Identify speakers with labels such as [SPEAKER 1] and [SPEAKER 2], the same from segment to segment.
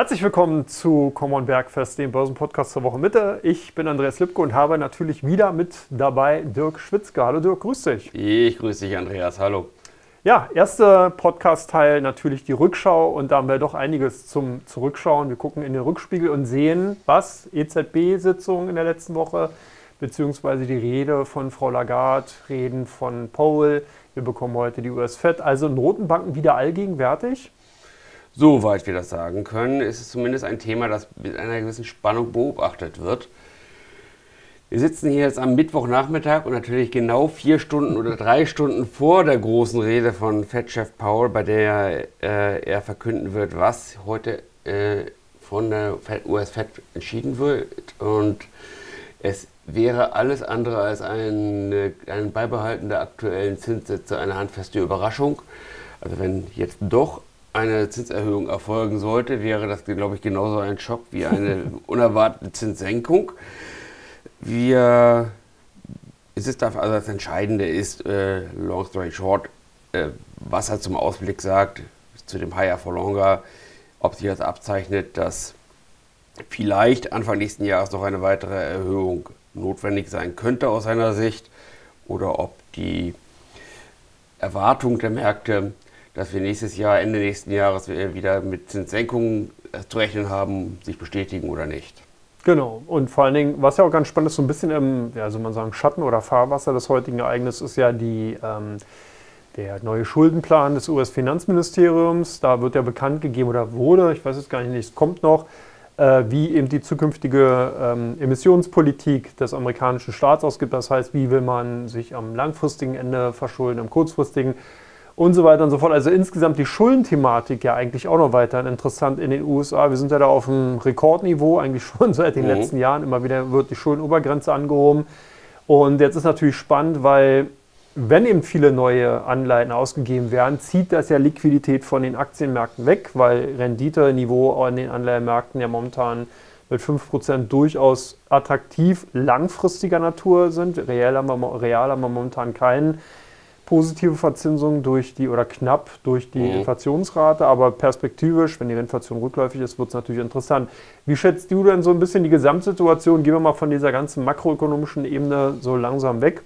[SPEAKER 1] Herzlich willkommen zu Common Bergfest, dem Börsenpodcast zur Woche Mitte. Ich bin Andreas Lipko und habe natürlich wieder mit dabei Dirk Schwitzke. Hallo Dirk, grüß dich.
[SPEAKER 2] Ich grüße dich, Andreas. Hallo.
[SPEAKER 1] Ja, erster Podcast-Teil natürlich die Rückschau und da haben wir doch einiges zum Zurückschauen. Wir gucken in den Rückspiegel und sehen, was EZB-Sitzung in der letzten Woche, beziehungsweise die Rede von Frau Lagarde, Reden von Powell. Wir bekommen heute die US-Fed, also Notenbanken wieder allgegenwärtig.
[SPEAKER 2] Soweit wir das sagen können, ist es zumindest ein Thema, das mit einer gewissen Spannung beobachtet wird. Wir sitzen hier jetzt am Mittwochnachmittag und natürlich genau vier Stunden oder drei Stunden vor der großen Rede von Fed-Chef Powell, bei der äh, er verkünden wird, was heute äh, von der US-Fed entschieden wird. Und es wäre alles andere als ein, ein Beibehalten der aktuellen Zinssätze eine handfeste Überraschung. Also wenn jetzt doch eine Zinserhöhung erfolgen sollte, wäre das, glaube ich, genauso ein Schock wie eine unerwartete Zinssenkung. Wir, es ist also das Entscheidende ist, äh, long story short, äh, was er zum Ausblick sagt, zu dem Higher for Longer, ob sich das abzeichnet, dass vielleicht Anfang nächsten Jahres noch eine weitere Erhöhung notwendig sein könnte aus seiner Sicht oder ob die Erwartung der Märkte dass wir nächstes Jahr, Ende nächsten Jahres wieder mit Zinssenkungen zu rechnen haben, sich bestätigen oder nicht.
[SPEAKER 1] Genau. Und vor allen Dingen, was ja auch ganz spannend ist, so ein bisschen im, ja, soll man sagen, Schatten oder Fahrwasser des heutigen Ereignisses ist ja die, ähm, der neue Schuldenplan des US-Finanzministeriums. Da wird ja bekannt gegeben oder wurde, ich weiß es gar nicht, es kommt noch, äh, wie eben die zukünftige ähm, Emissionspolitik des amerikanischen Staats ausgibt. Das heißt, wie will man sich am langfristigen Ende verschulden, am kurzfristigen und so weiter und so fort. Also insgesamt die Schuldenthematik ja eigentlich auch noch weiter interessant in den USA. Wir sind ja da auf einem Rekordniveau, eigentlich schon seit den mhm. letzten Jahren. Immer wieder wird die Schuldenobergrenze angehoben. Und jetzt ist natürlich spannend, weil wenn eben viele neue Anleihen ausgegeben werden, zieht das ja Liquidität von den Aktienmärkten weg, weil Renditeniveau an den Anleihenmärkten ja momentan mit 5% durchaus attraktiv langfristiger Natur sind. Real haben wir, real haben wir momentan keinen positive Verzinsung durch die oder knapp durch die mhm. Inflationsrate, aber perspektivisch, wenn die Inflation rückläufig ist, wird es natürlich interessant. Wie schätzt du denn so ein bisschen die Gesamtsituation? Gehen wir mal von dieser ganzen makroökonomischen Ebene so langsam weg.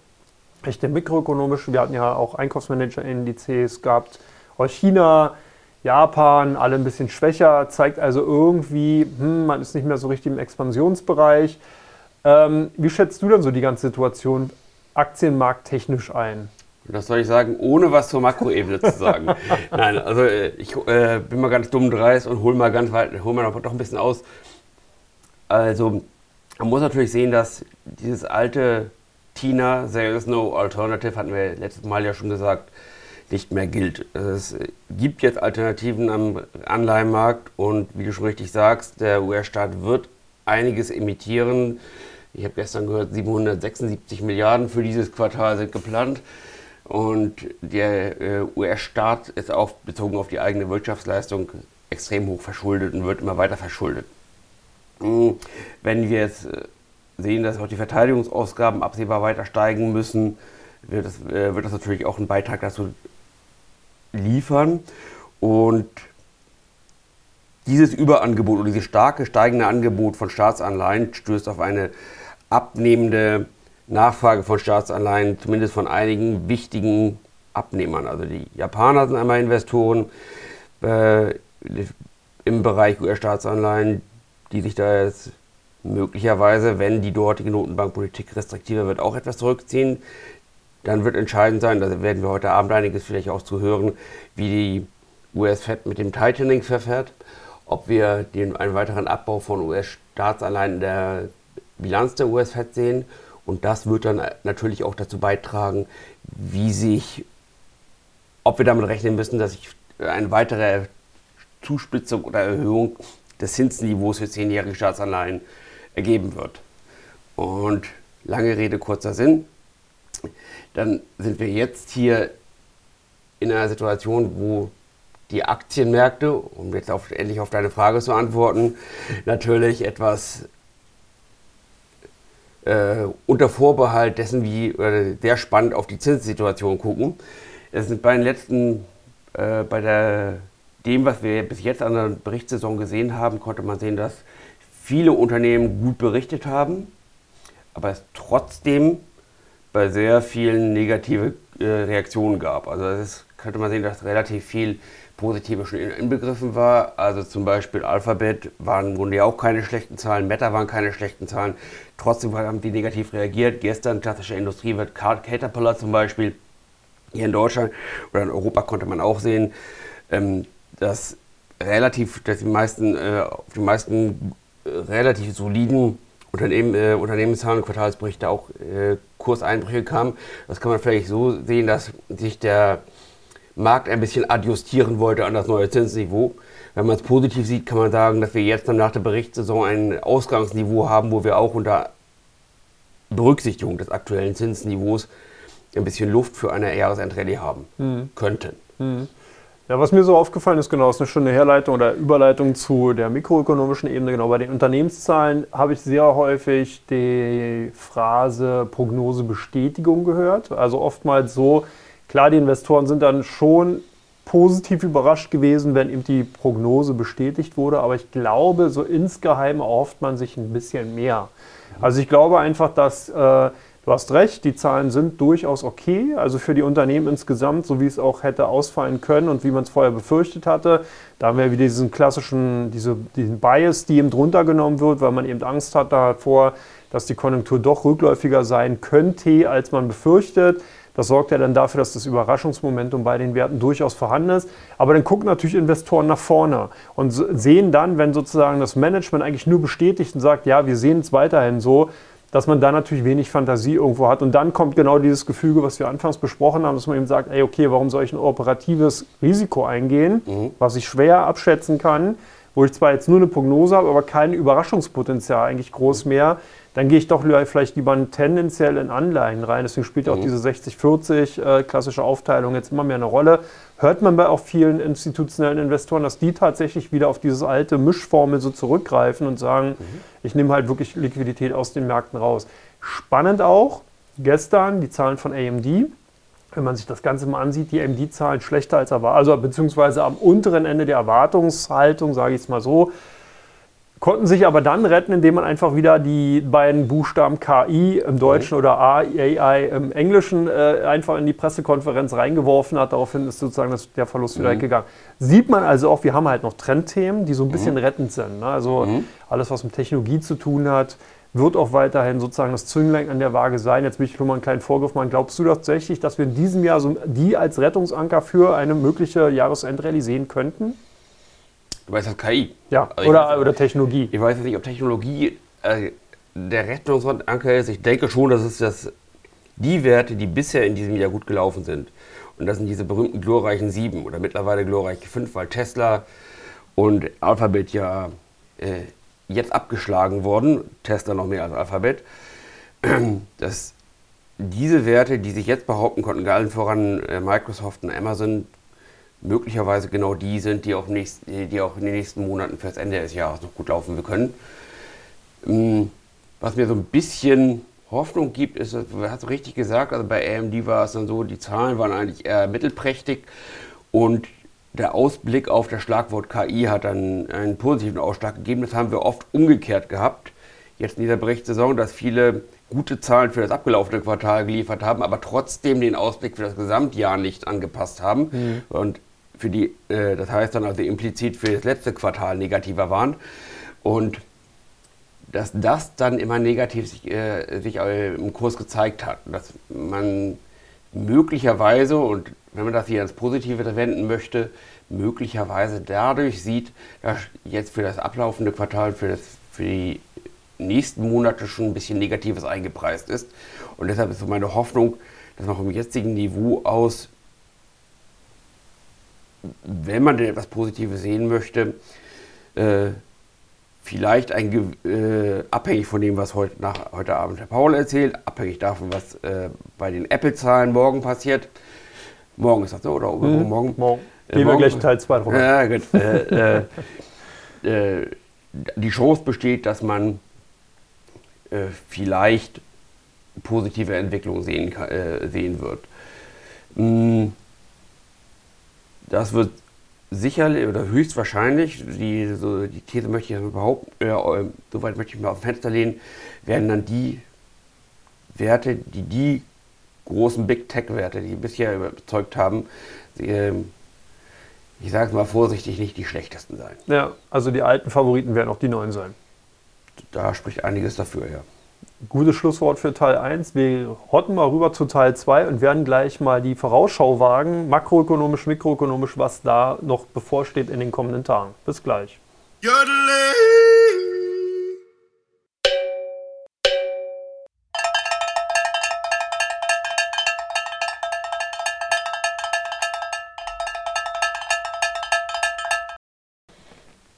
[SPEAKER 1] Echte mikroökonomische, wir hatten ja auch Einkaufsmanager-Indizes gehabt aus China, Japan, alle ein bisschen schwächer, zeigt also irgendwie, hm, man ist nicht mehr so richtig im Expansionsbereich. Ähm, wie schätzt du denn so die ganze Situation aktienmarkttechnisch ein?
[SPEAKER 2] Das soll ich sagen, ohne was zur Makroebene zu sagen. Nein, also äh, ich äh, bin mal ganz dumm dreist und hole mal ganz weit, hol mal noch, doch ein bisschen aus. Also man muss natürlich sehen, dass dieses alte Tina, there is no alternative, hatten wir letztes Mal ja schon gesagt, nicht mehr gilt. Es gibt jetzt Alternativen am Anleihenmarkt und wie du schon richtig sagst, der US-Staat wird einiges emittieren. Ich habe gestern gehört, 776 Milliarden für dieses Quartal sind geplant. Und der äh, US-Staat ist auch bezogen auf die eigene Wirtschaftsleistung extrem hoch verschuldet und wird immer weiter verschuldet. Hm, wenn wir jetzt äh, sehen, dass auch die Verteidigungsausgaben absehbar weiter steigen müssen, wird das, äh, wird das natürlich auch einen Beitrag dazu liefern. Und dieses Überangebot oder dieses starke steigende Angebot von Staatsanleihen stößt auf eine abnehmende Nachfrage von Staatsanleihen, zumindest von einigen wichtigen Abnehmern. Also die Japaner sind einmal Investoren äh, im Bereich US-Staatsanleihen, die sich da jetzt möglicherweise, wenn die dortige Notenbankpolitik restriktiver wird, auch etwas zurückziehen. Dann wird entscheidend sein, da werden wir heute Abend einiges vielleicht auch zu hören, wie die US-Fed mit dem Tightening verfährt, ob wir den, einen weiteren Abbau von US-Staatsanleihen in der Bilanz der US-Fed sehen und das wird dann natürlich auch dazu beitragen, wie sich, ob wir damit rechnen müssen, dass sich eine weitere Zuspitzung oder Erhöhung des Zinsniveaus für zehnjährige Staatsanleihen ergeben wird. Und lange Rede, kurzer Sinn. Dann sind wir jetzt hier in einer Situation, wo die Aktienmärkte, um jetzt auf, endlich auf deine Frage zu antworten, natürlich etwas äh, unter Vorbehalt dessen, wie äh, sehr spannend auf die Zinssituation gucken. Es sind bei den letzten, äh, bei der dem, was wir bis jetzt an der Berichtssaison gesehen haben, konnte man sehen, dass viele Unternehmen gut berichtet haben, aber es trotzdem bei sehr vielen negative äh, Reaktionen gab. Also es könnte man sehen, dass relativ viel Positive schon inbegriffen war. Also zum Beispiel Alphabet waren Grunde ja auch keine schlechten Zahlen, Meta waren keine schlechten Zahlen. Trotzdem haben die negativ reagiert. Gestern klassische Industrie wird Caterpillar zum Beispiel hier in Deutschland oder in Europa konnte man auch sehen, ähm, dass relativ, dass die meisten, äh, auf die meisten äh, relativ soliden Unternehmen, äh, Unternehmenszahlen und Quartalsberichte auch äh, Kurseinbrüche kamen. Das kann man vielleicht so sehen, dass sich der Markt ein bisschen adjustieren wollte an das neue Zinsniveau. Wenn man es positiv sieht, kann man sagen, dass wir jetzt nach der Berichtssaison ein Ausgangsniveau haben, wo wir auch unter Berücksichtigung des aktuellen Zinsniveaus ein bisschen Luft für eine Jahresendrallye haben mhm. könnten. Mhm.
[SPEAKER 1] Ja, was mir so aufgefallen ist, genau, ist eine schöne Herleitung oder Überleitung zu der mikroökonomischen Ebene. Genau, bei den Unternehmenszahlen habe ich sehr häufig die Phrase Prognosebestätigung gehört. Also oftmals so, klar, die Investoren sind dann schon positiv überrascht gewesen, wenn eben die Prognose bestätigt wurde. Aber ich glaube, so insgeheim erhofft man sich ein bisschen mehr. Also ich glaube einfach, dass äh, Du hast recht, die Zahlen sind durchaus okay. Also für die Unternehmen insgesamt, so wie es auch hätte ausfallen können und wie man es vorher befürchtet hatte. Da haben wir wieder diesen klassischen, diese, diesen Bias, die eben drunter genommen wird, weil man eben Angst hat davor, dass die Konjunktur doch rückläufiger sein könnte, als man befürchtet. Das sorgt ja dann dafür, dass das Überraschungsmomentum bei den Werten durchaus vorhanden ist. Aber dann gucken natürlich Investoren nach vorne und sehen dann, wenn sozusagen das Management eigentlich nur bestätigt und sagt, ja, wir sehen es weiterhin so, dass man da natürlich wenig Fantasie irgendwo hat. Und dann kommt genau dieses Gefüge, was wir anfangs besprochen haben, dass man eben sagt, ey, okay, warum soll ich ein operatives Risiko eingehen, mhm. was ich schwer abschätzen kann, wo ich zwar jetzt nur eine Prognose habe, aber kein Überraschungspotenzial eigentlich groß mehr, dann gehe ich doch vielleicht lieber tendenziell in Anleihen rein. Deswegen spielt auch mhm. diese 60-40 äh, klassische Aufteilung jetzt immer mehr eine Rolle. Hört man bei auch vielen institutionellen Investoren, dass die tatsächlich wieder auf diese alte Mischformel so zurückgreifen und sagen, mhm. ich nehme halt wirklich Liquidität aus den Märkten raus. Spannend auch, gestern die Zahlen von AMD, wenn man sich das Ganze mal ansieht, die AMD-Zahlen schlechter als erwartet, also beziehungsweise am unteren Ende der Erwartungshaltung, sage ich es mal so, konnten sich aber dann retten, indem man einfach wieder die beiden Buchstaben KI im Deutschen mhm. oder AI im Englischen äh, einfach in die Pressekonferenz reingeworfen hat. Daraufhin ist sozusagen das, der Verlust wieder mhm. weggegangen. Sieht man also auch, wir haben halt noch Trendthemen, die so ein bisschen mhm. rettend sind. Ne? Also mhm. alles, was mit Technologie zu tun hat, wird auch weiterhin sozusagen das Zünglein an der Waage sein. Jetzt will ich nur mal einen kleinen Vorgriff machen. Glaubst du tatsächlich, dass wir in diesem Jahr so die als Rettungsanker für eine mögliche Jahresendrallye sehen könnten?
[SPEAKER 2] Du weißt das KI.
[SPEAKER 1] Ja, also oder, weiß, oder Technologie.
[SPEAKER 2] Ich weiß nicht, ob Technologie äh, der Rettungsanker ist. Ich denke schon, dass es das, die Werte, die bisher in diesem Jahr gut gelaufen sind. Und das sind diese berühmten glorreichen sieben oder mittlerweile glorreiche fünf, weil Tesla und Alphabet ja äh, jetzt abgeschlagen wurden. Tesla noch mehr als Alphabet. Dass diese Werte, die sich jetzt behaupten konnten, allen voran äh, Microsoft und Amazon, möglicherweise genau die sind, die auch, nächst, die auch in den nächsten Monaten fürs Ende des Jahres noch gut laufen können. Ähm, was mir so ein bisschen Hoffnung gibt, ist, du hast richtig gesagt, also bei AMD war es dann so, die Zahlen waren eigentlich eher mittelprächtig und der Ausblick auf das Schlagwort KI hat dann einen positiven Ausschlag gegeben. Das haben wir oft umgekehrt gehabt. Jetzt in dieser Berichtssaison, dass viele gute Zahlen für das abgelaufene Quartal geliefert haben, aber trotzdem den Ausblick für das Gesamtjahr nicht angepasst haben. Mhm. Und für die, äh, das heißt dann also implizit für das letzte Quartal negativer waren. Und dass das dann immer negativ sich, äh, sich im Kurs gezeigt hat. Dass man möglicherweise, und wenn man das hier ins Positive wenden möchte, möglicherweise dadurch sieht, dass jetzt für das ablaufende Quartal, für, das, für die nächsten Monate schon ein bisschen Negatives eingepreist ist. Und deshalb ist so meine Hoffnung, dass man vom jetzigen Niveau aus wenn man denn etwas Positives sehen möchte, äh, vielleicht ein, äh, abhängig von dem, was heute, nach, heute Abend Herr Paul erzählt, abhängig davon, was äh, bei den Apple-Zahlen morgen passiert. Morgen ist das so, oder
[SPEAKER 1] mhm. morgen? Morgen. Äh, Gehen wir gleich in Teil 2
[SPEAKER 2] drüber. Ja, gut. Äh, äh, die Chance besteht, dass man vielleicht positive Entwicklungen sehen, sehen wird. Mhm das wird sicherlich oder höchstwahrscheinlich, die, so, die These möchte ich überhaupt, äh, soweit möchte ich mal auf Fenster lehnen, werden dann die Werte, die die großen Big Tech-Werte, die bisher überzeugt haben, äh, ich sage es mal vorsichtig, nicht die schlechtesten sein.
[SPEAKER 1] Ja, also die alten Favoriten werden auch die neuen sein.
[SPEAKER 2] Da spricht einiges dafür, ja.
[SPEAKER 1] Gutes Schlusswort für Teil 1. Wir hotten mal rüber zu Teil 2 und werden gleich mal die Vorausschau wagen, makroökonomisch, mikroökonomisch, was da noch bevorsteht in den kommenden Tagen. Bis gleich.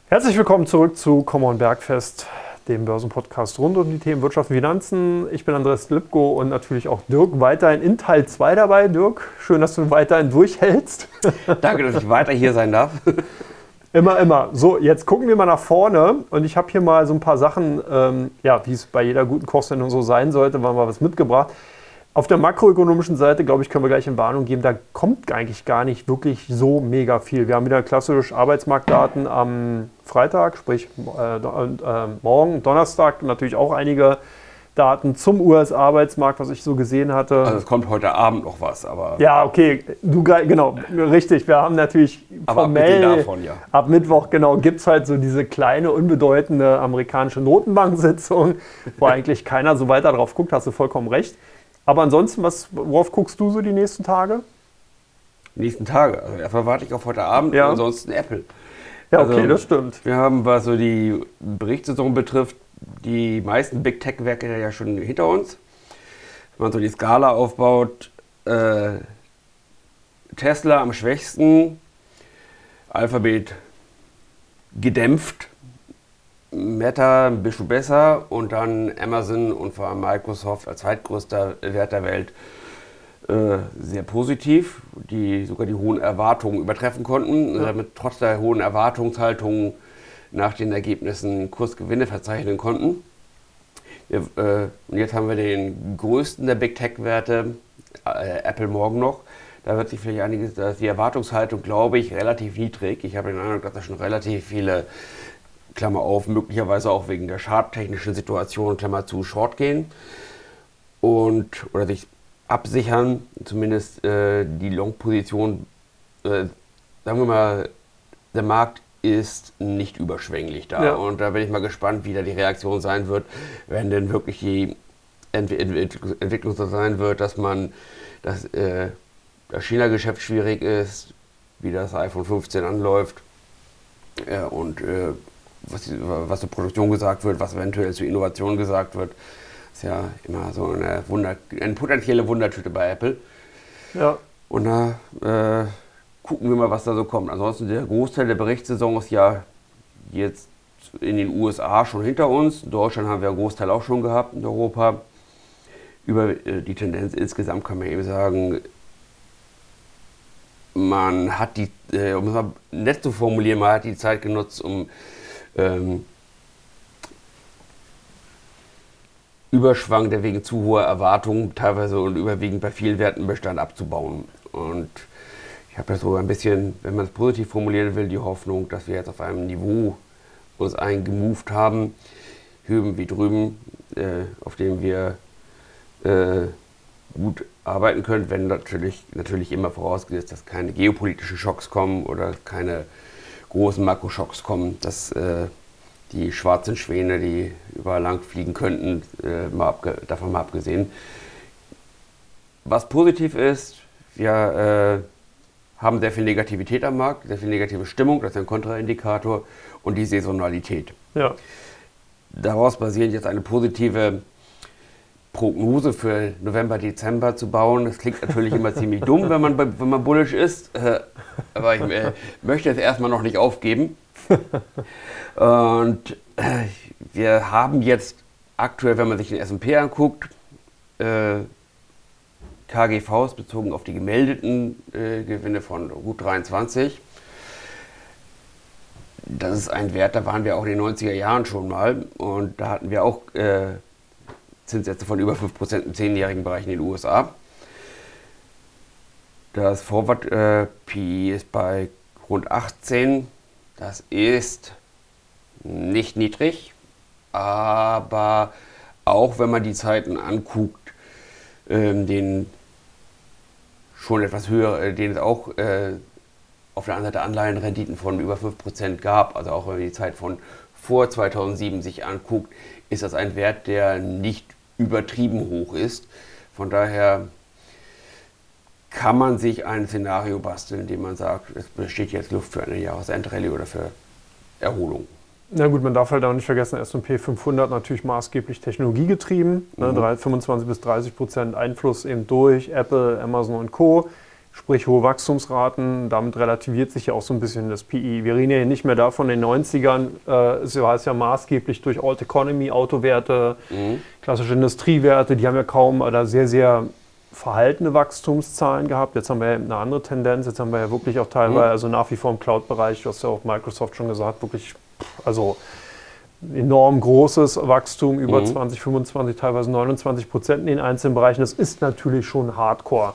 [SPEAKER 1] Herzlich willkommen zurück zu Common Bergfest dem Börsenpodcast rund um die Themen Wirtschaft und Finanzen. Ich bin Andreas Lipko und natürlich auch Dirk weiterhin in Teil 2 dabei. Dirk, schön, dass du weiterhin durchhältst.
[SPEAKER 2] Danke, dass ich weiter hier sein darf.
[SPEAKER 1] Immer, immer. So, jetzt gucken wir mal nach vorne und ich habe hier mal so ein paar Sachen, ähm, ja, wie es bei jeder guten Kochsendung so sein sollte, waren mal was mitgebracht. Auf der makroökonomischen Seite, glaube ich, können wir gleich in Warnung geben, da kommt eigentlich gar nicht wirklich so mega viel. Wir haben wieder klassisch Arbeitsmarktdaten am Freitag, sprich äh, äh, morgen, Donnerstag natürlich auch einige Daten zum US-Arbeitsmarkt, was ich so gesehen hatte.
[SPEAKER 2] Also es kommt heute Abend noch was, aber...
[SPEAKER 1] Ja, okay, du, genau, richtig. Wir haben natürlich
[SPEAKER 2] aber formell, ab, davon, ja.
[SPEAKER 1] ab Mittwoch, genau, gibt es halt so diese kleine, unbedeutende amerikanische Notenbank-Sitzung, wo eigentlich keiner so weiter drauf guckt, hast du vollkommen recht. Aber ansonsten, was, worauf guckst du so die nächsten Tage?
[SPEAKER 2] Die nächsten Tage. Also erstmal warte ich auf heute Abend
[SPEAKER 1] ja.
[SPEAKER 2] und ansonsten Apple.
[SPEAKER 1] Ja, okay, also, das stimmt.
[SPEAKER 2] Wir haben, was so die Berichtssaison betrifft, die meisten Big Tech-Werke ja schon hinter uns. Wenn man so die Skala aufbaut, äh, Tesla am schwächsten, Alphabet gedämpft, Meta ein bisschen besser und dann Amazon und vor allem Microsoft als zweitgrößter Wert der Welt äh, sehr positiv, die sogar die hohen Erwartungen übertreffen konnten, ja. damit trotz der hohen Erwartungshaltung nach den Ergebnissen Kursgewinne verzeichnen konnten. Wir, äh, und jetzt haben wir den größten der Big Tech-Werte, äh, Apple morgen noch. Da wird sich vielleicht einiges, da ist die Erwartungshaltung, glaube ich, relativ niedrig. Ich habe den Eindruck, dass da schon relativ viele Klammer auf, möglicherweise auch wegen der charttechnischen Situation, Klammer zu, short gehen und oder sich absichern, zumindest äh, die Long-Position, äh, sagen wir mal, der Markt ist nicht überschwänglich da. Ja. Und da bin ich mal gespannt, wie da die Reaktion sein wird, wenn denn wirklich die Ent Ent Entwicklung so sein wird, dass man dass, äh, das China-Geschäft schwierig ist, wie das iPhone 15 anläuft und äh, was, was zur Produktion gesagt wird, was eventuell zur Innovation gesagt wird. Ist ja immer so eine, Wunder, eine potenzielle Wundertüte bei Apple.
[SPEAKER 1] Ja.
[SPEAKER 2] Und da äh, gucken wir mal, was da so kommt. Ansonsten der Großteil der Berichtssaison ist ja jetzt in den USA schon hinter uns. In Deutschland haben wir einen Großteil auch schon gehabt, in Europa. Über äh, die Tendenz insgesamt kann man eben sagen, man hat die, äh, um es mal nett zu formulieren, man hat die Zeit genutzt, um ähm, Überschwang, der wegen zu hoher Erwartungen teilweise und überwiegend bei vielen Werten Bestand abzubauen. Und ich habe ja so ein bisschen, wenn man es positiv formulieren will, die Hoffnung, dass wir jetzt auf einem Niveau uns eingemoved haben, hüben wie drüben, äh, auf dem wir äh, gut arbeiten können, wenn natürlich, natürlich immer vorausgesetzt, dass keine geopolitischen Schocks kommen oder keine großen Makroschocks kommen, dass äh, die schwarzen Schwäne, die überall lang fliegen könnten, äh, mal davon mal abgesehen. Was positiv ist, wir äh, haben sehr viel Negativität am Markt, sehr viel negative Stimmung, das ist ein Kontraindikator und die Saisonalität.
[SPEAKER 1] Ja.
[SPEAKER 2] Daraus basierend jetzt eine positive Prognose für November, Dezember zu bauen. Das klingt natürlich immer ziemlich dumm, wenn man, wenn man bullisch ist. Äh, aber ich äh, möchte es erstmal noch nicht aufgeben. Und äh, wir haben jetzt aktuell, wenn man sich den SP anguckt, äh, KGVs bezogen auf die gemeldeten äh, Gewinne von gut 23. Das ist ein Wert, da waren wir auch in den 90er Jahren schon mal. Und da hatten wir auch äh, Zinssätze von über 5% im 10-jährigen Bereich in den USA. Das Forward äh, PE ist bei rund 18. Das ist nicht niedrig, aber auch wenn man die Zeiten anguckt, ähm, den schon etwas höher, äh, den es auch äh, auf der anderen Seite Anleihenrenditen von über 5% gab, also auch wenn man die Zeit von vor 2007 sich anguckt, ist das ein Wert, der nicht übertrieben hoch ist. Von daher kann man sich ein Szenario basteln, in dem man sagt, es besteht jetzt Luft für eine Jahresendrallye oder für Erholung.
[SPEAKER 1] Na gut, man darf halt auch nicht vergessen, S&P 500 natürlich maßgeblich technologiegetrieben, ne, mhm. ne, 25 bis 30 Prozent Einfluss eben durch Apple, Amazon und Co. Sprich hohe Wachstumsraten, damit relativiert sich ja auch so ein bisschen das PI. Wir reden ja nicht mehr davon, in den 90ern, äh, es war es ja maßgeblich durch Old Economy, Autowerte, mhm. Klassische Industriewerte, die haben ja kaum oder sehr, sehr verhaltene Wachstumszahlen gehabt. Jetzt haben wir ja eine andere Tendenz. Jetzt haben wir ja wirklich auch teilweise, mhm. also nach wie vor im Cloud-Bereich, du hast ja auch Microsoft schon gesagt, wirklich, also enorm großes Wachstum, über mhm. 20, 25, teilweise 29 Prozent in den einzelnen Bereichen. Das ist natürlich schon Hardcore.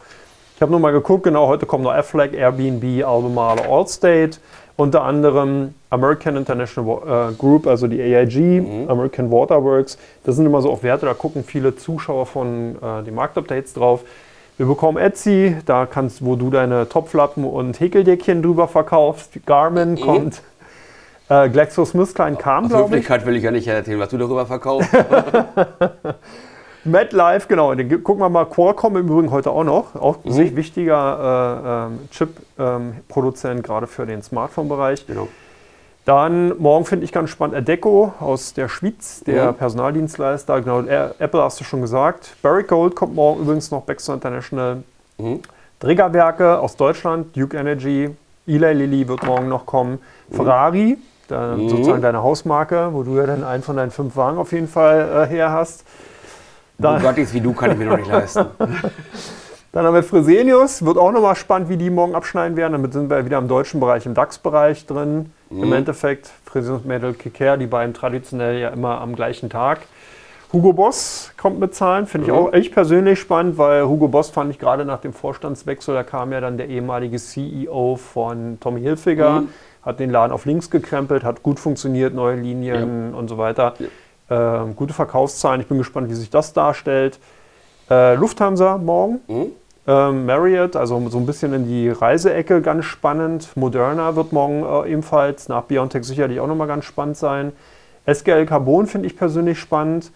[SPEAKER 1] Ich habe nur mal geguckt, genau heute kommen noch Affleck, Airbnb, Albemarle, Allstate, unter anderem American International äh, Group, also die AIG, mhm. American Waterworks. Das sind immer so auch Werte, da gucken viele Zuschauer von äh, den Marktupdates drauf. Wir bekommen Etsy, da kannst, wo du deine Topflappen und Häkeldeckchen drüber verkaufst. Garmin mhm. kommt. Äh, GlaxoSmithKline kam,
[SPEAKER 2] glaube ich. will ich ja nicht erzählen, was du darüber verkaufst.
[SPEAKER 1] MetLife, genau. Den gucken wir mal. Qualcomm im Übrigen heute auch noch. Auch mhm. sich wichtiger äh, äh, Chip-Produzent, ähm, gerade für den Smartphone-Bereich. Genau. Dann morgen finde ich ganz spannend Adecco aus der Schweiz, der mhm. Personaldienstleister. Genau, Apple hast du schon gesagt. Barrick Gold kommt morgen übrigens noch, Baxter International. Mhm. Trägerwerke aus Deutschland, Duke Energy, Eli Lilly wird morgen noch kommen. Mhm. Ferrari, mhm. sozusagen deine Hausmarke, wo du ja dann einen von deinen fünf Wagen auf jeden Fall äh, her hast.
[SPEAKER 2] Bugattis wie du kann ich mir noch nicht leisten.
[SPEAKER 1] Dann haben wir Fresenius, wird auch nochmal spannend, wie die morgen abschneiden werden. Damit sind wir wieder im deutschen Bereich, im DAX-Bereich drin. Mhm. Im Endeffekt Fresenius Medical Care, die beiden traditionell ja immer am gleichen Tag. Hugo Boss kommt mit Zahlen, finde ich mhm. auch echt persönlich spannend, weil Hugo Boss fand ich gerade nach dem Vorstandswechsel, da kam ja dann der ehemalige CEO von Tommy Hilfiger, mhm. hat den Laden auf links gekrempelt, hat gut funktioniert, neue Linien ja. und so weiter. Ja. Äh, gute Verkaufszahlen. Ich bin gespannt, wie sich das darstellt. Äh, Lufthansa morgen. Mhm. Ähm, Marriott, also so ein bisschen in die Reiseecke, ganz spannend. Moderna wird morgen äh, ebenfalls nach BioNTech sicherlich auch nochmal ganz spannend sein. SGL Carbon finde ich persönlich spannend.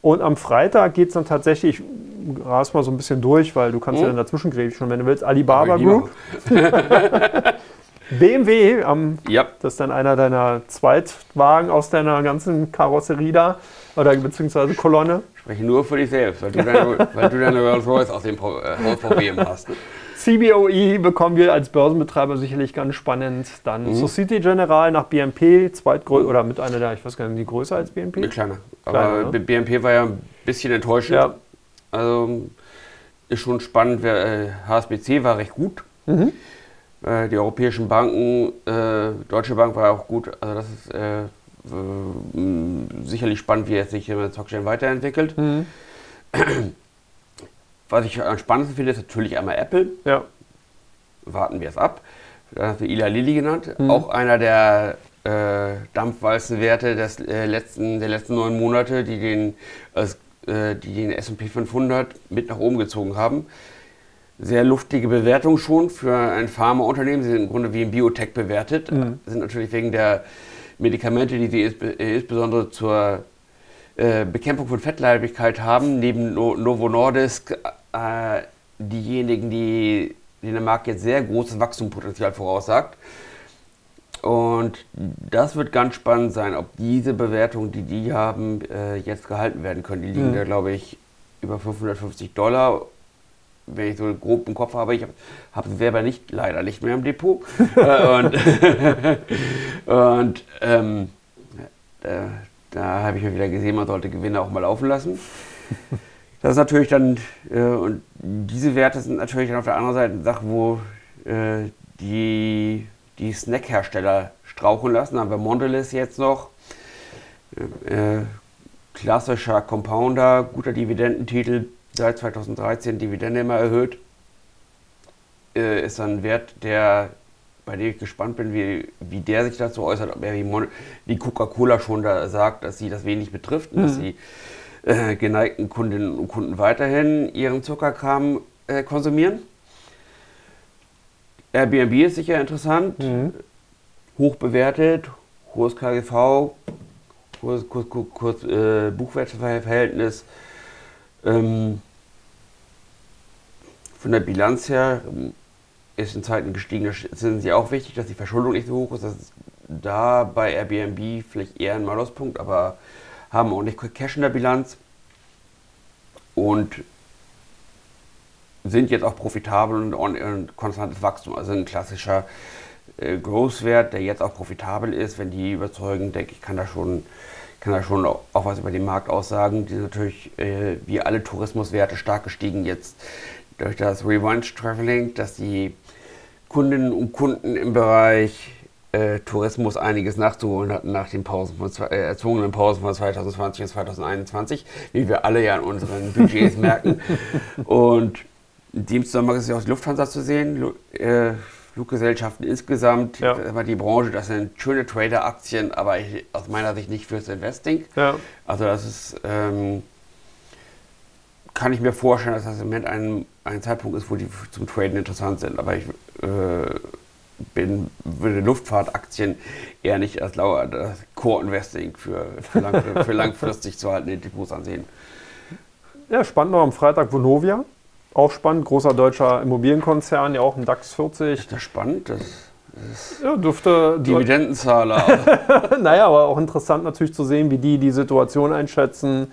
[SPEAKER 1] Und am Freitag geht es dann tatsächlich, ich ras mal so ein bisschen durch, weil du kannst mhm. ja dann dazwischen schon, wenn du willst, Alibaba Group. BMW, ähm, ja. das ist dann einer deiner Zweitwagen aus deiner ganzen Karosserie da, oder beziehungsweise Kolonne.
[SPEAKER 2] Spreche nur für dich selbst, weil du deine, weil du deine Rolls Royce aus dem äh, BMW hast.
[SPEAKER 1] CBOE bekommen wir als Börsenbetreiber sicherlich ganz spannend. Dann mhm. Societe General nach BNP, zweitgrößer oder mit einer der, ich weiß gar nicht, die größer als BNP?
[SPEAKER 2] Mit kleiner. Aber kleiner, ne? BNP war ja ein bisschen enttäuschend. Ja. Also ist schon spannend. HSBC äh, war recht gut. Mhm. Äh, die europäischen Banken, äh, Deutsche Bank war auch gut. Also das ist äh, sicherlich spannend, wie es sich der Zockchain weiterentwickelt. Mhm. Was ich am spannendsten finde, ist natürlich einmal Apple. Ja. Warten wir es ab. Da hast du Ila Lilly genannt. Mhm. Auch einer der äh, Dampfwalzenwerte des, äh, letzten, der letzten neun Monate, die den, äh, die den S&P 500 mit nach oben gezogen haben sehr luftige Bewertung schon für ein Pharmaunternehmen. Sie sind im Grunde wie ein Biotech bewertet. Mhm. Sind natürlich wegen der Medikamente, die sie insbesondere zur äh, Bekämpfung von Fettleibigkeit haben, neben Novo Nordisk äh, diejenigen, die denen der Markt jetzt sehr großes Wachstumspotenzial voraussagt. Und das wird ganz spannend sein, ob diese Bewertungen, die die haben, äh, jetzt gehalten werden können. Die liegen mhm. da, glaube ich, über 550 Dollar wenn ich so grob im Kopf habe, ich habe hab selber nicht, leider nicht mehr im Depot. Äh, und und ähm, da, da habe ich mir wieder gesehen, man sollte Gewinne auch mal laufen lassen. Das ist natürlich dann, äh, und diese Werte sind natürlich dann auf der anderen Seite eine Sache, wo äh, die, die Snackhersteller strauchen lassen. Da haben wir Mondelez jetzt noch. Äh, klassischer Compounder, guter Dividendentitel, seit 2013 Dividende immer erhöht, äh, ist ein Wert, der bei dem ich gespannt bin, wie, wie der sich dazu äußert, ob er wie, wie Coca-Cola schon da sagt, dass sie das wenig betrifft und mhm. dass die äh, geneigten Kundinnen und Kunden weiterhin ihren Zuckerkram äh, konsumieren. Airbnb ist sicher interessant, mhm. hoch bewertet, hohes KGV, hohes Kurs, Kurs, Kurs, äh, Buchwertverhältnis. Ähm, von der Bilanz her ähm, ist in Zeiten gestiegen, sind sie auch wichtig, dass die Verschuldung nicht so hoch ist. Das ist da bei Airbnb vielleicht eher ein Maluspunkt, aber haben auch nicht Cash in der Bilanz und sind jetzt auch profitabel und, und konstantes Wachstum. Also ein klassischer äh, Großwert, der jetzt auch profitabel ist. Wenn die überzeugen, denke ich, kann da schon, kann da schon auch, auch was über den Markt aussagen. Die sind natürlich äh, wie alle Tourismuswerte stark gestiegen jetzt durch das Revenge Traveling, dass die Kundinnen und Kunden im Bereich äh, Tourismus einiges nachzuholen hatten nach den Pausen von, äh, erzwungenen Pausen von 2020 und 2021, wie wir alle ja in unseren Budgets merken. Und in dem Zusammenhang ist ja auch die Lufthansa zu sehen, äh, Fluggesellschaften insgesamt, ja. aber die Branche, das sind schöne Trader-Aktien, aber ich, aus meiner Sicht nicht fürs Investing. Ja. Also das ist, ähm, kann ich mir vorstellen, dass das im Moment ein, ein Zeitpunkt ist, wo die zum Traden interessant sind. Aber ich äh, bin, würde Luftfahrtaktien eher nicht als Core-Investing für, für, lang, für, langfristig zu halten in Depots ansehen.
[SPEAKER 1] Ja, spannend noch am Freitag Vonovia. Auch spannend, großer deutscher Immobilienkonzern, ja auch ein DAX 40.
[SPEAKER 2] Ist das spannend? Das, das
[SPEAKER 1] ja, dürfte.
[SPEAKER 2] Dividendenzahler.
[SPEAKER 1] naja, aber auch interessant natürlich zu sehen, wie die die Situation einschätzen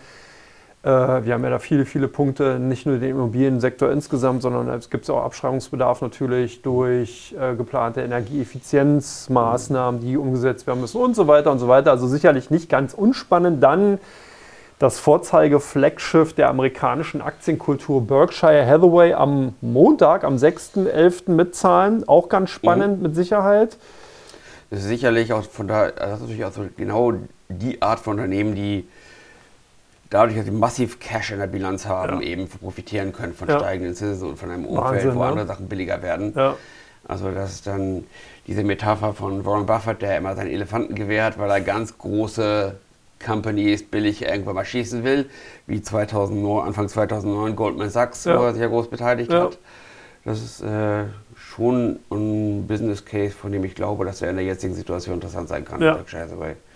[SPEAKER 1] wir haben ja da viele, viele Punkte, nicht nur den Immobiliensektor insgesamt, sondern es gibt auch Abschreibungsbedarf natürlich durch äh, geplante Energieeffizienzmaßnahmen, die umgesetzt werden müssen und so weiter und so weiter. Also sicherlich nicht ganz unspannend. Dann das Vorzeige-Flaggschiff der amerikanischen Aktienkultur Berkshire Hathaway am Montag, am 6.11. mitzahlen. Auch ganz spannend mhm. mit Sicherheit.
[SPEAKER 2] Das ist sicherlich auch von da, das ist natürlich auch so genau die Art von Unternehmen, die dadurch, dass sie massiv Cash in der Bilanz haben, ja. eben profitieren können von ja. steigenden Zinsen und von einem Umfeld, Wahnsinn, wo ne? andere Sachen billiger werden. Ja. Also das ist dann diese Metapher von Warren Buffett, der immer seinen Elefanten gewährt, weil er ganz große Companies billig irgendwann mal schießen will, wie 2009, Anfang 2009 Goldman Sachs, wo er sich ja groß beteiligt hat. Das ist äh, schon ein Business Case, von dem ich glaube, dass er in der jetzigen Situation interessant sein kann.
[SPEAKER 1] Ja.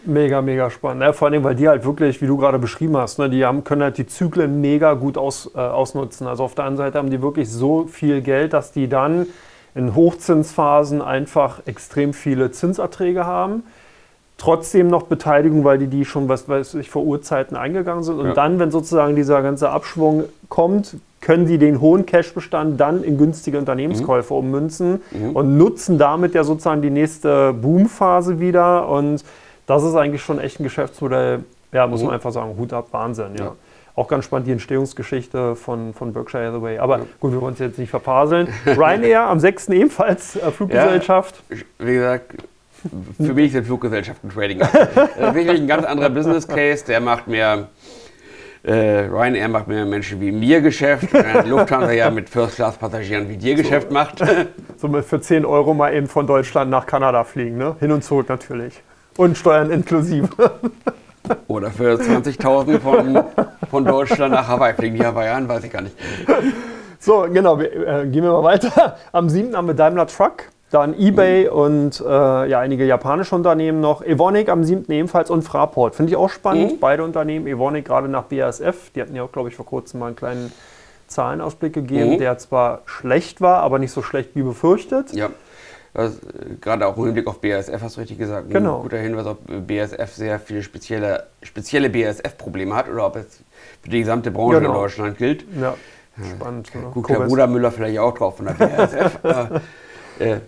[SPEAKER 1] Mega, mega spannend. Ja, vor allem, weil die halt wirklich, wie du gerade beschrieben hast, ne, die haben, können halt die Zyklen mega gut aus, äh, ausnutzen. Also auf der einen Seite haben die wirklich so viel Geld, dass die dann in Hochzinsphasen einfach extrem viele Zinserträge haben. Trotzdem noch Beteiligung, weil die die schon, was weiß ich, vor Urzeiten eingegangen sind. Und ja. dann, wenn sozusagen dieser ganze Abschwung kommt, können die den hohen Cashbestand dann in günstige Unternehmenskäufe mhm. ummünzen mhm. und nutzen damit ja sozusagen die nächste Boomphase wieder. Und das ist eigentlich schon echt ein Geschäftsmodell, ja, muss mhm. man einfach sagen, Hut ab, Wahnsinn, ja. ja. Auch ganz spannend die Entstehungsgeschichte von, von Berkshire Hathaway. Aber ja. gut, wir wollen es jetzt nicht verpaseln. Ryanair am 6. ebenfalls äh, Fluggesellschaft.
[SPEAKER 2] Ja, wie gesagt, für mich sind Fluggesellschaften Trading. äh, wirklich ein ganz anderer Business Case. Der macht mir äh, Ryanair macht mir Menschen wie mir Geschäft, während Lufthansa ja mit First-Class-Passagieren wie dir so, Geschäft macht.
[SPEAKER 1] So für 10 Euro mal eben von Deutschland nach Kanada fliegen, ne? Hin und zurück natürlich. Und Steuern inklusive.
[SPEAKER 2] Oder für 20.000 von, von Deutschland nach Hawaii fliegen. Die Hawaiianen weiß ich gar nicht.
[SPEAKER 1] So, genau, wir, äh, gehen wir mal weiter. Am 7. haben wir Daimler Truck. Dann eBay und äh, ja, einige japanische Unternehmen noch. Evonik am 7. ebenfalls und Fraport. Finde ich auch spannend. Mhm. Beide Unternehmen. Evonik gerade nach BASF. Die hatten ja auch, glaube ich, vor kurzem mal einen kleinen Zahlenausblick gegeben, mhm. der zwar schlecht war, aber nicht so schlecht wie befürchtet.
[SPEAKER 2] Ja. Das, gerade auch im Hinblick auf BASF hast du richtig gesagt.
[SPEAKER 1] Genau.
[SPEAKER 2] Ein guter Hinweis, ob BASF sehr viele spezielle, spezielle BASF-Probleme hat oder ob es für die gesamte Branche genau. in Deutschland gilt.
[SPEAKER 1] Ja. Spannend.
[SPEAKER 2] Äh, Gut, Herr Bruder Müller vielleicht auch drauf von der BASF. äh,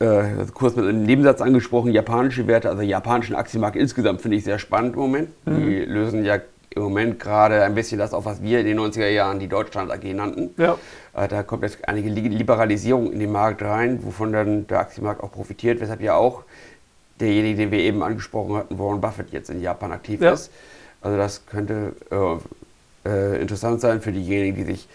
[SPEAKER 2] äh, kurz mit einem Nebensatz angesprochen, japanische Werte, also japanischen Aktienmarkt insgesamt finde ich sehr spannend im Moment. Mhm. Die lösen ja im Moment gerade ein bisschen das auf, was wir in den 90er Jahren die Deutschland AG nannten. Ja. Äh, da kommt jetzt einige Liberalisierung in den Markt rein, wovon dann der Aktienmarkt auch profitiert, weshalb ja auch derjenige, den wir eben angesprochen hatten, Warren Buffett jetzt in Japan aktiv ja. ist. Also das könnte äh, äh, interessant sein für diejenigen, die sich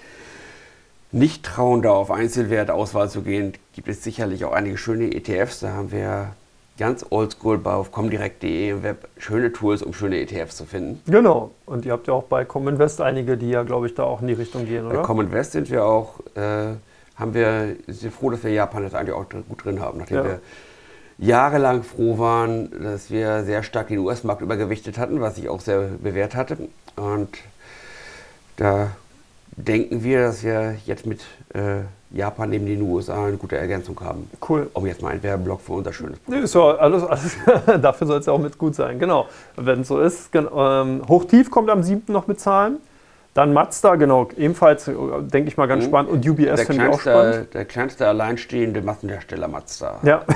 [SPEAKER 2] nicht trauen, da auf Einzelwertauswahl zu gehen, gibt es sicherlich auch einige schöne ETFs. Da haben wir ganz oldschool bei auf comdirect.de im Web schöne Tools, um schöne ETFs zu finden.
[SPEAKER 1] Genau. Und ihr habt ja auch bei Cominvest einige, die ja, glaube ich, da auch in die Richtung gehen, oder?
[SPEAKER 2] Bei Cominvest sind wir auch, äh, haben wir, sind froh, dass wir Japan jetzt eigentlich auch gut drin haben, nachdem
[SPEAKER 1] Ja.
[SPEAKER 2] wir jahrelang froh waren, dass wir sehr stark den US-Markt übergewichtet hatten, was sich auch sehr bewährt hatte. Und da denken wir, dass wir jetzt mit äh, Japan neben den USA eine gute Ergänzung haben.
[SPEAKER 1] Cool.
[SPEAKER 2] Um jetzt mal einen Werbeblock für unser schönes
[SPEAKER 1] Nee, ist ja alles, alles dafür soll es ja auch mit gut sein, genau. Wenn es so ist. Gen ähm, Hochtief kommt am 7. noch mit Zahlen. Dann Mazda, genau, ebenfalls, äh, denke ich mal, ganz
[SPEAKER 2] Mhm.
[SPEAKER 1] spannend. Und UBS finde ich auch spannend.
[SPEAKER 2] der kleinste alleinstehende Massenhersteller Mazda.
[SPEAKER 1] Ja.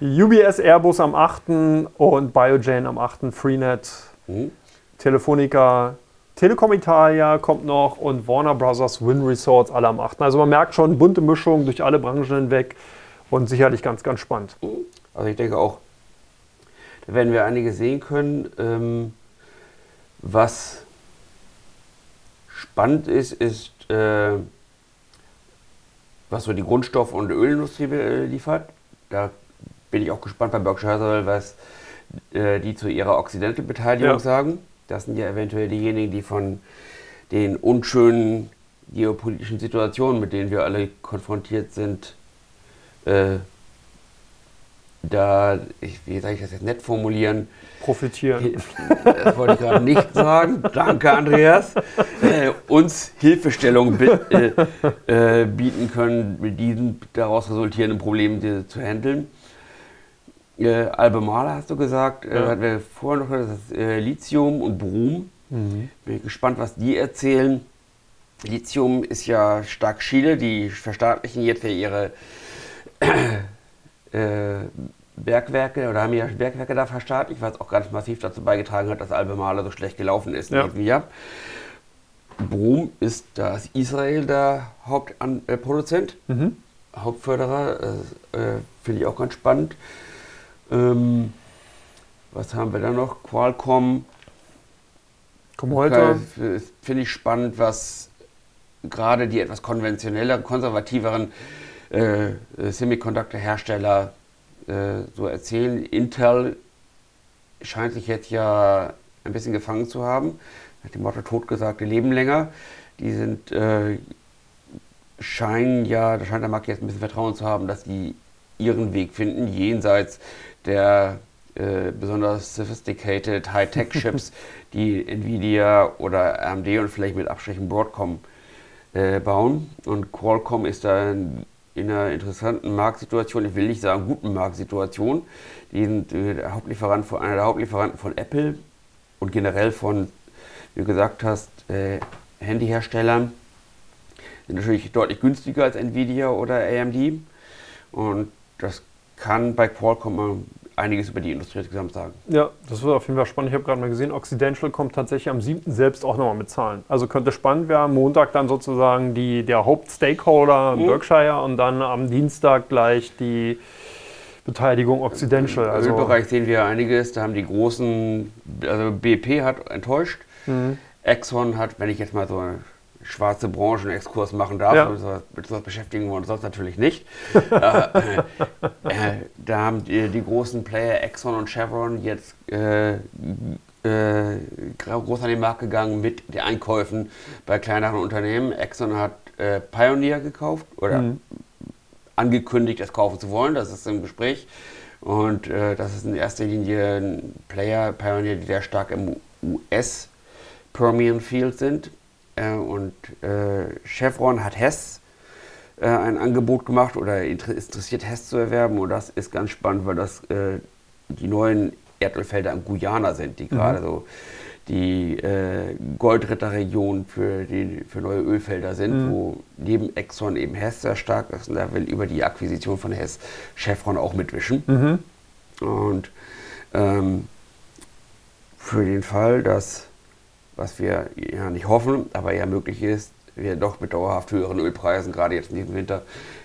[SPEAKER 1] UBS Airbus am 8. und Biogen am 8. Freenet,
[SPEAKER 2] Mhm.
[SPEAKER 1] Telefonica, Telekom Italia kommt noch und Warner Brothers Win Resorts alle am 8. Also man merkt schon, bunte Mischung durch alle Branchen hinweg und sicherlich ganz, ganz spannend.
[SPEAKER 2] Also ich denke auch, da werden wir einige sehen können. Ähm, was spannend ist, ist, äh, was so die Grundstoff- und Ölindustrie äh, liefert. Da bin ich auch gespannt bei Berkshire Hathaway, was äh, die zu ihrer Occidental-Beteiligung
[SPEAKER 1] Ja.
[SPEAKER 2] sagen. Das sind ja eventuell diejenigen, die von den unschönen geopolitischen Situationen, mit denen wir alle konfrontiert sind, äh, da, ich, wie soll ich das jetzt nett formulieren,
[SPEAKER 1] Profitieren.
[SPEAKER 2] das wollte ich gerade nicht sagen, danke Andreas, äh, uns Hilfestellung äh, äh, bieten können, mit diesen daraus resultierenden Problemen zu handeln. Äh, Albemarle hast du gesagt, äh,
[SPEAKER 1] Ja.
[SPEAKER 2] hatten wir vorher noch das äh, Lithium und Brom.
[SPEAKER 1] Mhm.
[SPEAKER 2] Bin ich gespannt, was die erzählen. Lithium ist ja stark Chile, die verstaatlichen jetzt ja ihre äh, Bergwerke oder haben ja Bergwerke da verstaatlicht, was auch ganz massiv dazu beigetragen hat, dass Albemarle so schlecht gelaufen ist
[SPEAKER 1] Ja.
[SPEAKER 2] in diesem Jahr. Brom ist da ist Israel der Hauptproduzent,
[SPEAKER 1] Mhm.
[SPEAKER 2] Hauptförderer, äh, äh, finde ich auch ganz spannend. Ähm, was haben wir da noch? Qualcomm,
[SPEAKER 1] Komm heute.
[SPEAKER 2] Okay, Finde ich spannend, was gerade die etwas konventionelleren, konservativeren äh, äh, Semiconductor-Hersteller äh, so erzählen. Intel scheint sich jetzt ja ein bisschen gefangen zu haben. Hat die Motto totgesagte leben länger. Die sind äh, scheinen ja, da scheint der Markt jetzt ein bisschen Vertrauen zu haben, dass die ihren Weg finden, jenseits der äh, besonders sophisticated High-Tech-Chips, die Nvidia oder AMD und vielleicht mit Abstrichen Broadcom äh, bauen. Und Qualcomm ist da in, in einer interessanten Marktsituation, ich will nicht sagen guten Marktsituation. Die sind äh, Hauptlieferant von, einer der Hauptlieferanten von Apple und generell von, wie du gesagt hast, äh, Handyherstellern. Sind natürlich deutlich günstiger als Nvidia oder AMD. Und das kann bei Qualcomm einiges über die Industrie insgesamt sagen.
[SPEAKER 1] Ja, das wird auf jeden Fall spannend. Ich habe gerade mal gesehen, Occidental kommt tatsächlich am 7. selbst auch nochmal mit Zahlen. Also könnte spannend werden. Montag dann sozusagen die, der Hauptstakeholder
[SPEAKER 2] Mhm.
[SPEAKER 1] Berkshire und dann am Dienstag gleich die Beteiligung Occidental.
[SPEAKER 2] Im
[SPEAKER 1] Also,
[SPEAKER 2] Ölbereich sehen wir einiges. Da haben die großen, also BP hat enttäuscht.
[SPEAKER 1] Mhm.
[SPEAKER 2] Exxon hat, wenn ich jetzt mal so schwarze Branchen-Exkurs machen darf,
[SPEAKER 1] Ja.
[SPEAKER 2] mit sowas- mit sowas beschäftigen wir uns sonst natürlich nicht. äh, äh, da haben die, die großen Player Exxon und Chevron jetzt äh, äh, groß an den Markt gegangen mit den Einkäufen bei kleineren Unternehmen. Exxon hat äh, Pioneer gekauft oder
[SPEAKER 1] Mhm.
[SPEAKER 2] angekündigt, es kaufen zu wollen. Das ist im Gespräch. Und äh, das ist in erster Linie ein Player, Pioneer, die sehr stark im US Permian Field sind. Äh, und äh, Chevron hat Hess äh, ein Angebot gemacht oder interessiert, Hess zu erwerben. Und das ist ganz spannend, weil das die neuen Erdölfelder in Guyana sind, die gerade so die äh, Goldritterregion für, die, für neue Ölfelder sind,
[SPEAKER 1] Mhm.
[SPEAKER 2] wo neben Exxon eben Hess sehr stark ist. Und da will über die Akquisition von Hess Chevron auch mitwischen.
[SPEAKER 1] Mhm.
[SPEAKER 2] Und ähm, für den Fall, dass, was wir ja nicht hoffen, aber ja möglich ist, wir doch mit dauerhaft höheren Ölpreisen, gerade jetzt in diesem Winter,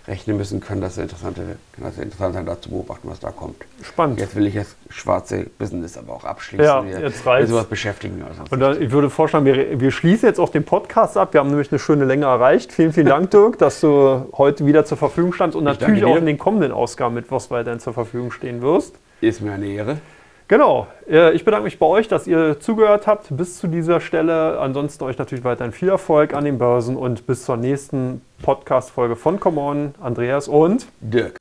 [SPEAKER 2] rechnen müssen, können das interessante, kann das interessant sein, da zu beobachten, was da kommt.
[SPEAKER 1] Spannend.
[SPEAKER 2] Jetzt will ich das schwarze Business aber auch abschließen.
[SPEAKER 1] Ja,
[SPEAKER 2] wir,
[SPEAKER 1] jetzt reicht's.
[SPEAKER 2] Mit sowas beschäftigen wir uns.
[SPEAKER 1] Und dann, ich würde vorschlagen, wir, wir schließen jetzt auch den Podcast ab. Wir haben nämlich eine schöne Länge erreicht. Vielen, vielen Dank, Dirk, dass du heute wieder zur Verfügung standst und
[SPEAKER 2] Ich
[SPEAKER 1] natürlich auch in den kommenden Ausgaben Mittwochs weiterhin zur Verfügung stehen wirst.
[SPEAKER 2] Ist mir eine Ehre.
[SPEAKER 1] Genau. Äh, ich bedanke mich bei euch, dass ihr zugehört habt bis zu dieser Stelle. Ansonsten euch natürlich weiterhin viel Erfolg an den Börsen und bis zur nächsten Podcast-Folge von Come On. Andreas und
[SPEAKER 2] Dirk.